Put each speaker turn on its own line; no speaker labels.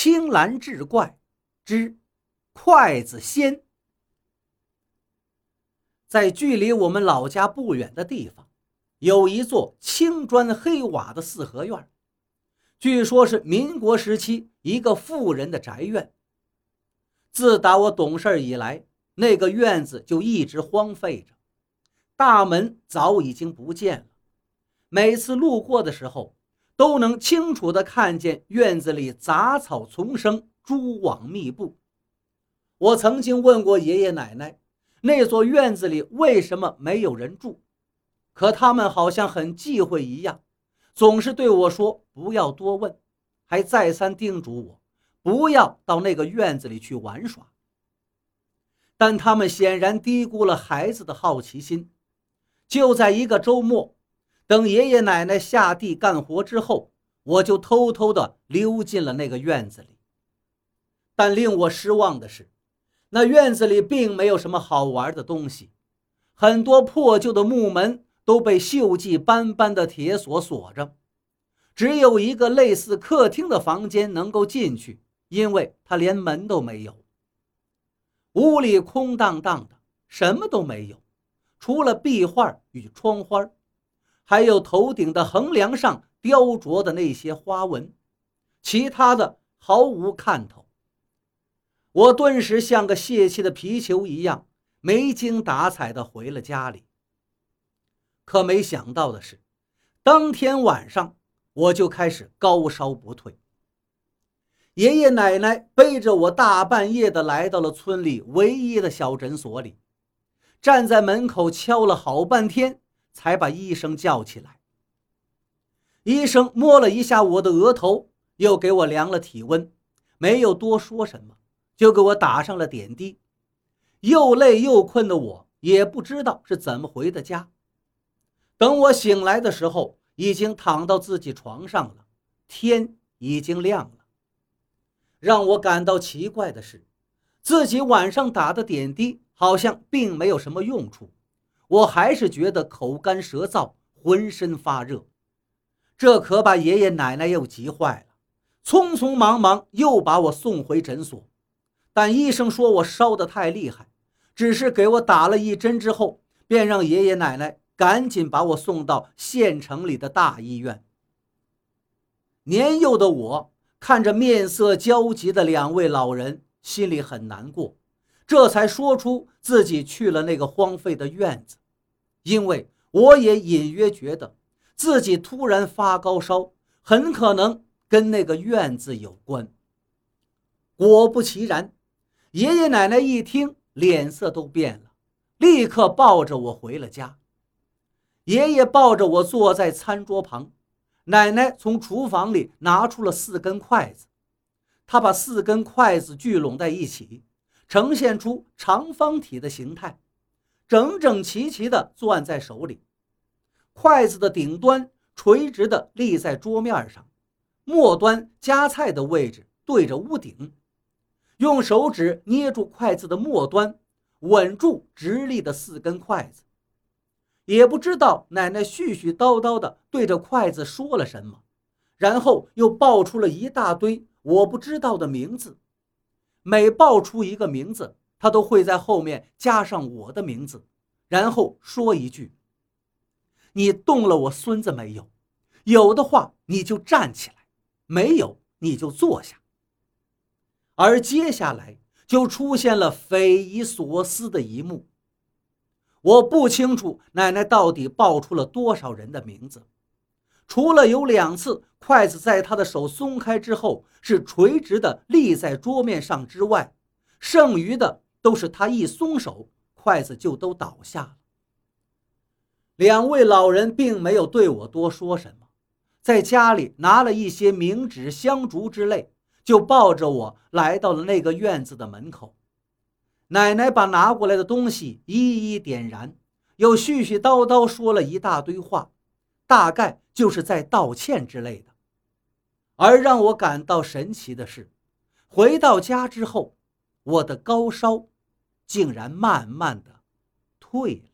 青蓝志怪之筷子仙。在距离我们老家不远的地方，有一座青砖黑瓦的四合院，据说是民国时期一个富人的宅院。自打我懂事以来，那个院子就一直荒废着，大门早已经不见了。每次路过的时候，都能清楚地看见院子里杂草丛生，蛛网密布。我曾经问过爷爷奶奶，那座院子里为什么没有人住，可他们好像很忌讳一样，总是对我说不要多问，还再三叮嘱我不要到那个院子里去玩耍。但他们显然低估了孩子的好奇心。就在一个周末。等爷爷奶奶下地干活之后，我就偷偷地溜进了那个院子里。但令我失望的是，那院子里并没有什么好玩的东西，很多破旧的木门都被锈迹斑斑的铁锁锁着，只有一个类似客厅的房间能够进去，因为它连门都没有。屋里空荡荡的，什么都没有，除了壁画与窗花。还有头顶的横梁上雕琢的那些花纹，其他的毫无看头。我顿时像个泄气的皮球一样，没精打采地回了家里。可没想到的是，当天晚上我就开始高烧不退。爷爷奶奶背着我大半夜的来到了村里唯一的小诊所里，站在门口敲了好半天。才把医生叫起来。医生摸了一下我的额头，又给我量了体温，没有多说什么，就给我打上了点滴。又累又困的我，也不知道是怎么回的家。等我醒来的时候，已经躺到自己床上了，天已经亮了。让我感到奇怪的是，自己晚上打的点滴好像并没有什么用处。我还是觉得口干舌燥，浑身发热，这可把爷爷奶奶又急坏了，匆匆忙忙又把我送回诊所。但医生说我烧得太厉害，只是给我打了一针之后，便让爷爷奶奶赶紧把我送到县城里的大医院。年幼的我看着面色焦急的两位老人，心里很难过。这才说出自己去了那个荒废的院子，因为我也隐约觉得自己突然发高烧，很可能跟那个院子有关。果不其然，爷爷奶奶一听，脸色都变了，立刻抱着我回了家。爷爷抱着我坐在餐桌旁，奶奶从厨房里拿出了四根筷子，她把四根筷子聚拢在一起。呈现出长方体的形态，整整齐齐地攥在手里。筷子的顶端垂直地立在桌面上，末端夹菜的位置对着屋顶。用手指捏住筷子的末端，稳住直立的四根筷子。也不知道奶奶絮絮叨叨地对着筷子说了什么，然后又爆出了一大堆我不知道的名字。每报出一个名字，他都会在后面加上我的名字，然后说一句：“你动了我孙子没有？有的话你就站起来，没有你就坐下。”而接下来就出现了匪夷所思的一幕。我不清楚奶奶到底报出了多少人的名字。除了有两次筷子在他的手松开之后是垂直的立在桌面上之外，剩余的都是他一松手，筷子就都倒下了。两位老人并没有对我多说什么，在家里拿了一些冥纸、香烛之类，就抱着我来到了那个院子的门口。奶奶把拿过来的东西一一点燃，又絮絮叨叨说了一大堆话。大概就是在道歉之类的，而让我感到神奇的是，回到家之后，我的高烧竟然慢慢的退了。